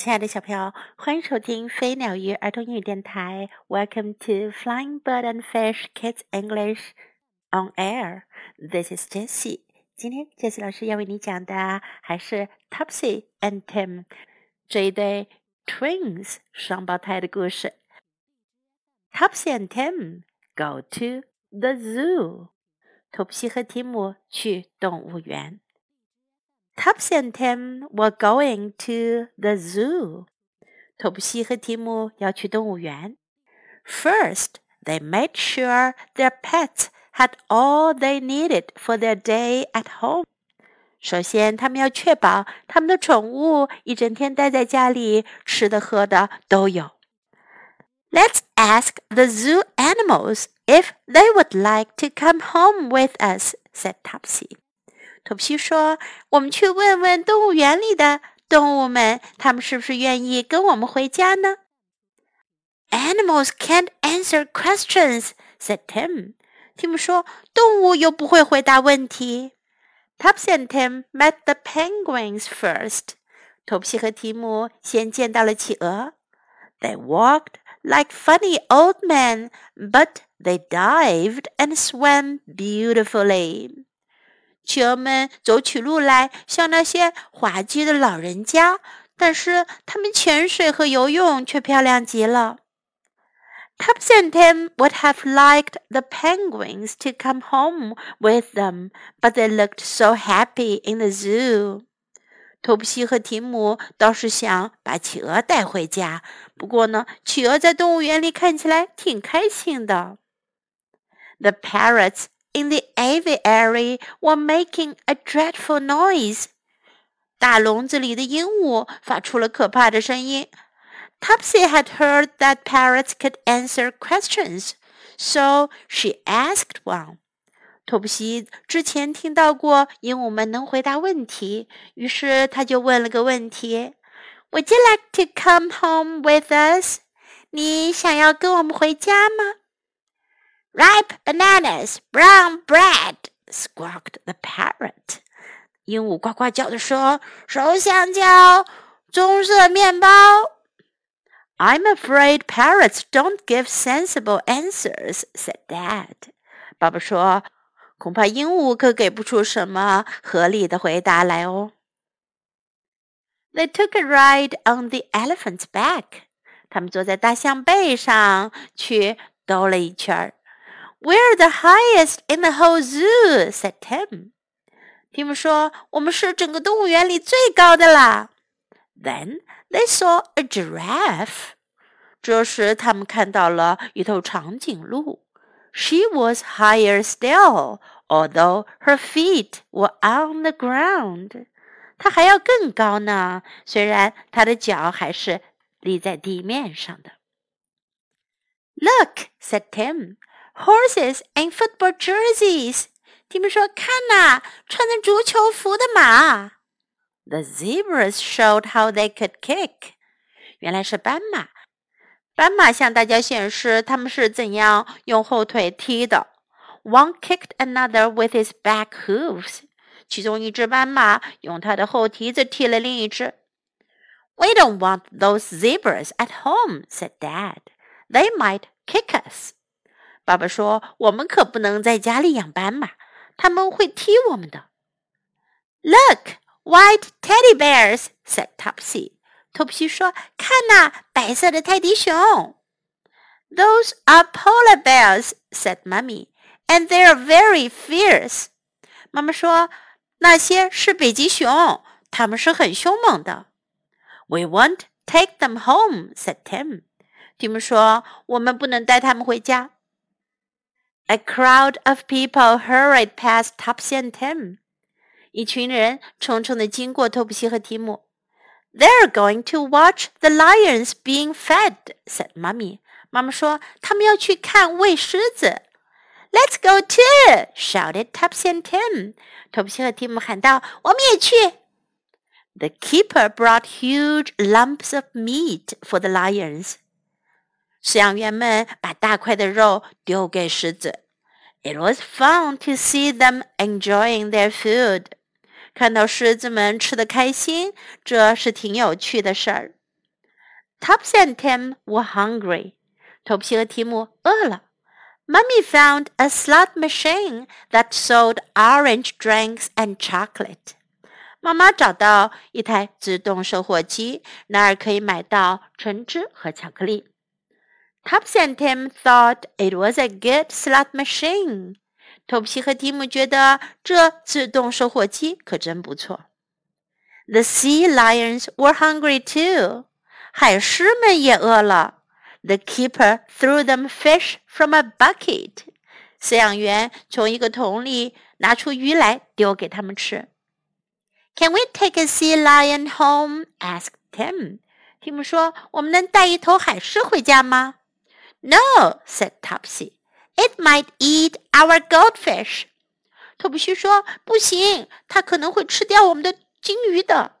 亲爱的小朋友，欢迎收听飞鸟鱼儿童英语电台。Welcome to Flying Bird and Fish Kids English on Air. This is Jessie. 今天 Jessie 老师要为你讲的还是 Topsy and Tim 这一对 twins 双胞胎的故事。Topsy and Tim go to the zoo. 托普西和提姆去动物园。Topsy and Tim were going to the zoo. 托普西和提姆要去动物园。First, they made sure their pets had all they needed for their day at home. 首先，他们要确保他们的宠物一整天待在家里，吃的喝的都有。Let's ask the zoo animals if they would like to come home with us, said Topsy. 托普西说：“我们去问问动物园里的动物们，他们是不是愿意跟我们回家呢？”Animals can't answer questions," said Tim. 蒂姆说：“动物又不会回答问题。” Topsy and Tim met the penguins first. 托普西和提姆先见到了企鹅。They walked like funny old men, but they dived and swam beautifully. 企鹅们走起路来像那些滑稽的老人家，但是他们潜水和游泳却漂亮极了。Tubbs and Tim would have liked the penguins to come home with them, but they looked so happy in the zoo. 托普西和提姆倒是想把企鹅带回家，不过呢，企鹅在动物园里看起来挺开心的。The parrots in the aviary were making a dreadful noise. 大笼子里的鹦鹉发出了可怕的声音。Topsy had heard that parrots could answer questions, so she asked one. 托普西之前听到过鹦鹉们能回答问题，于是他就问了个问题：“Would you like to come home with us？” 你想要跟我们回家吗 ？Ripe bananas, brown bread, squawked the parrot. 鹦鹉呱呱叫着说：“熟香蕉，棕色面包。” I'm afraid parrots don't give sensible answers," said Dad. 爸爸说：“恐怕鹦鹉可给不出什么合理的回答来哦。” They took a ride on the elephant's back. 他们坐在大象背上去兜了一圈儿。 we're the highest in the whole zoo," said Tim. 蒂姆说：“我们是整个动物园里最高的啦。” Then they saw a giraffe. 这时他们看到了一头长颈鹿。She was higher still, although her feet were on the ground. 她还要更高呢，虽然她的脚还是立在地面上的。Look, said Tim horses and football jerseys. 蒂姆说：“看呐，穿着足球服的马。” The zebras showed how they could kick. 原来是斑马。斑马向大家显示他们是怎样用后腿踢的。One kicked another with his back hooves. 其中一只斑马用它的后蹄子踢了另一只。We don't want those zebras at home," said Dad. "They might kick us." 爸爸说：“我们可不能在家里养斑马，他们会踢我们的。” Look, white teddy bears," said Topsy. 托普西说：“看呐，白色的泰迪熊。” Those are polar bears," said Mummy, "and they are very fierce." 妈妈说：“那些是北极熊，它们是很凶猛的。” We won't take them home," said Tim. 蒂姆说：“我们不能带它们回家。” A crowd of people hurried past Topsy and Tim. 一群人匆匆地经过托普西和提姆。They're going to watch the lions being fed," said Mummy. 妈妈说他们要去看喂狮子。Let's go too! shouted Topsy and Tim. 托普西和提姆喊道：“我们也去。” The keeper brought huge lumps of meat for the lions. 饲养员们把大块的肉丢给狮子。It was fun to see them enjoying their food. 看到狮子们吃的开心，这是挺有趣的事儿。 Topsy and Tim were hungry. 头皮和提姆饿了。Mummy found a slot machine that sold orange drinks and chocolate. 妈妈找到一台自动售货机，那儿可以买到橙汁和巧克力。 Topsy and Tim thought it was a good slot machine. 头皮和提姆觉得这自动售货机可真不错。The sea lions were hungry too. 海狮们也饿了。The keeper threw them fish from a bucket. 饲养员从一个桶里拿出鱼来丢给他们吃。Can we take a sea lion home? asked Tim. 提姆说：“我们能带一头海狮回家吗？” No, said Topsy. It might eat our goldfish. 托普西说：“不行，它可能会吃掉我们的金鱼的。”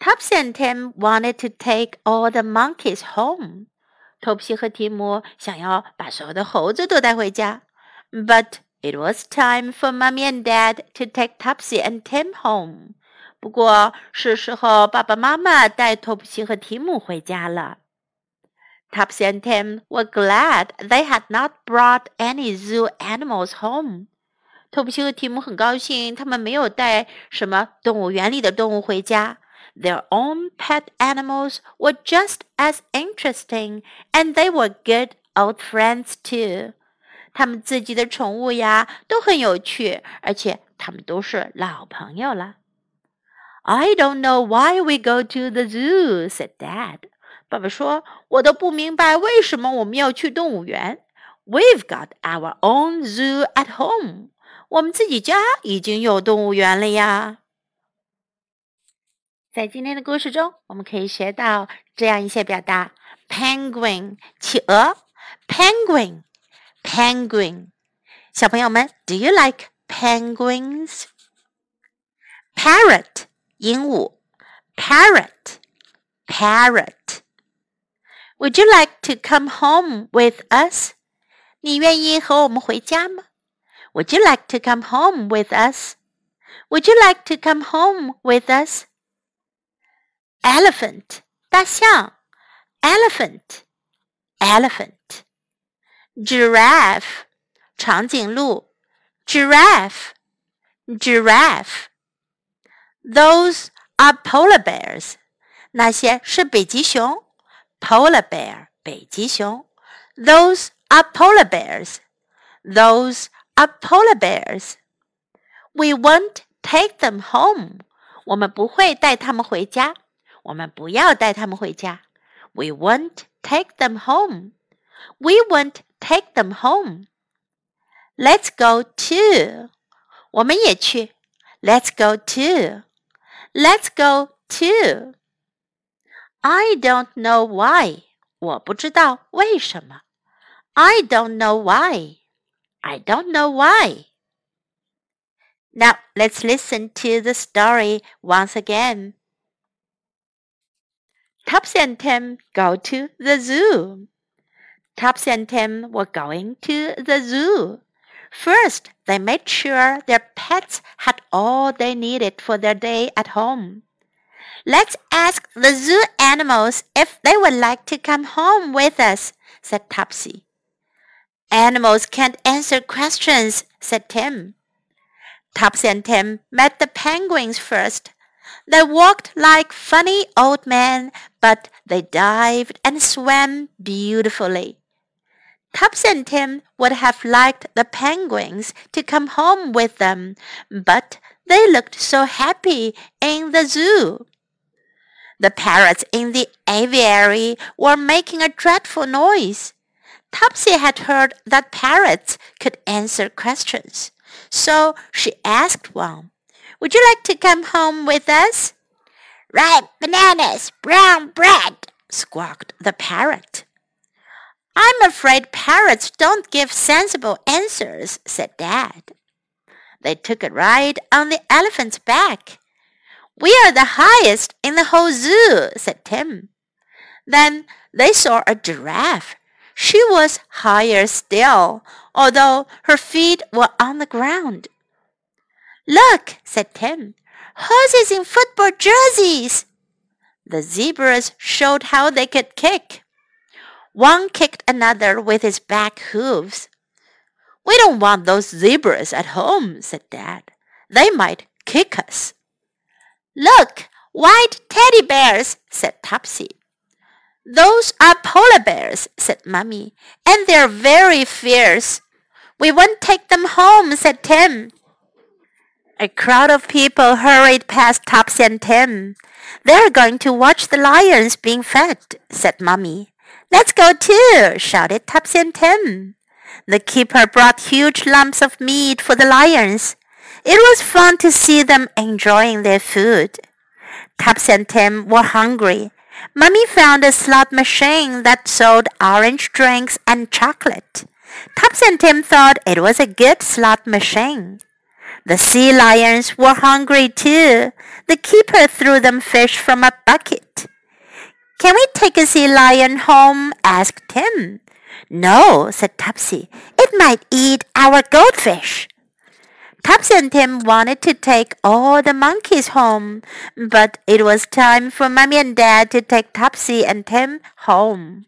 Topsy and Tim wanted to take all the monkeys home. 托普西和提姆想要把所有的猴子都带回家，but it was time for Mommy and Dad to take Topsy and Tim home. 不过是时候爸爸妈妈带托普西和提姆回家了。 Topsy and Tim were glad they had not brought any zoo animals home. 托普西和提姆很高兴，他们没有带什么动物园里的动物回家。Their own pet animals were just as interesting, and they were good old friends too. 他们自己的宠物呀都很有趣，而且他们都是老朋友了。I don't know why we go to the zoo," said Dad. 爸爸说：“我都不明白为什么我们要去动物园。We've got our own zoo at home. 我们自己家已经有动物园了呀。”在今天的故事中，我们可以学到这样一些表达：penguin 企鹅，penguin，penguin。小朋友们，Do you like penguins？parrot 鹦鹉，parrot，parrot。 Would you like to come home with us？你愿意和我们回家吗？Would you like to come home with us？Would you like to come home with us？elephant 大象，elephant elephant giraffe 长颈鹿，giraffe giraffe those are polar bears 那些是北极熊 ，polar bear 北极熊，those are polar bears those are polar bears we won't take them home 我们不会带他们回家。我们不要带他们回家。We won't take them home. We won't take them home. Let's go too. 我们也去。Let's go too. Let's go too. I don't know why. 我不知道为什么。I don't know why. I don't know why. Now let's listen to the story once again. Topsy and Tim go to the zoo. Topsy and Tim were going to the zoo. First, they made sure their pets had all they needed for their day at home. Let's ask the zoo animals if they would like to come home with us, said Topsy. Animals can't answer questions, said Tim. Topsy and Tim met the penguins first. They walked like funny old men, but they dived and swam beautifully. Topsy and Tim would have liked the penguins to come home with them, but they looked so happy in the zoo. The parrots in the aviary were making a dreadful noise. Topsy had heard that parrots could answer questions, so she asked one. Would you like to come home with us? Ripe bananas, brown bread, squawked the parrot. I'm afraid parrots don't give sensible answers, said Dad. They took a ride on the elephant's back. We are the highest in the whole zoo, said Tim. Then they saw a giraffe. She was higher still, although her feet were on the ground. Look, said Tim. Horses in football jerseys. The zebras showed how they could kick. One kicked another with his back hooves. We don't want those zebras at home, said Dad. They might kick us. Look, white teddy bears, said Topsy. Those are polar bears, said Mummy, and they're very fierce. We won't take them home, said Tim. A crowd of people hurried past Topsy and Tim. They're going to watch the lions being fed, said Mummy. Let's go too, shouted Topsy and Tim. The keeper brought huge lumps of meat for the lions. It was fun to see them enjoying their food. Topsy and Tim were hungry. Mummy found a slot machine that sold orange drinks and chocolate. Topsy and Tim thought it was a good slot machine. The sea lions were hungry too. The keeper threw them fish from a bucket. Can we take a sea lion home? asked Tim. No, said Topsy. It might eat our goldfish. Topsy and Tim wanted to take all the monkeys home, but it was time for Mummy and Dad to take Topsy and Tim home.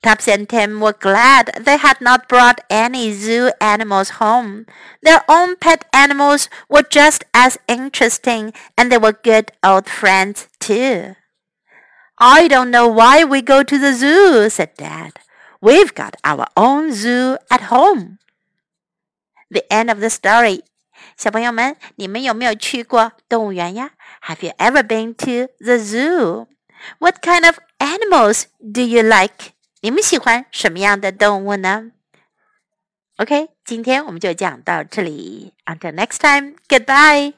Topsy and Tim were glad they had not brought any zoo animals home. Their own pet animals were just as interesting, and they were good old friends too. I don't know why we go to the zoo, said Dad. We've got our own zoo at home. The end of the story. 小朋友们，你们有没有去过动物园呀？Have you ever been to the zoo? What kind of animals do you like? 你们喜欢什么样的动物呢？OK，今天我们就讲到这里。Until next time, goodbye.